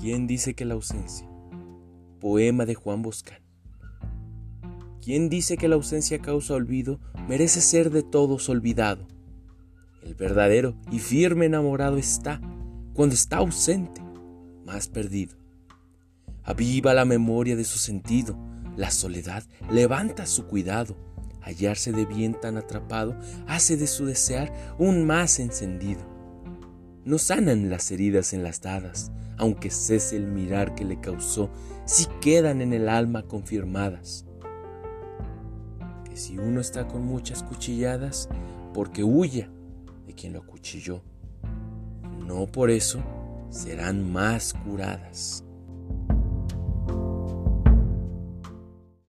¿Quién dice que la ausencia? Poema de Juan Boscán. ¿Quién dice que la ausencia causa olvido merece ser de todos olvidado? El verdadero y firme enamorado está, cuando está ausente, más perdido. Aviva la memoria de su sentido, la soledad levanta su cuidado, hallarse de bien tan atrapado hace de su desear un más encendido. No sanan las heridas enlastadas, aunque cese el mirar que le causó, si quedan en el alma confirmadas. Que si uno está con muchas cuchilladas, porque huya de quien lo acuchilló, no por eso serán más curadas.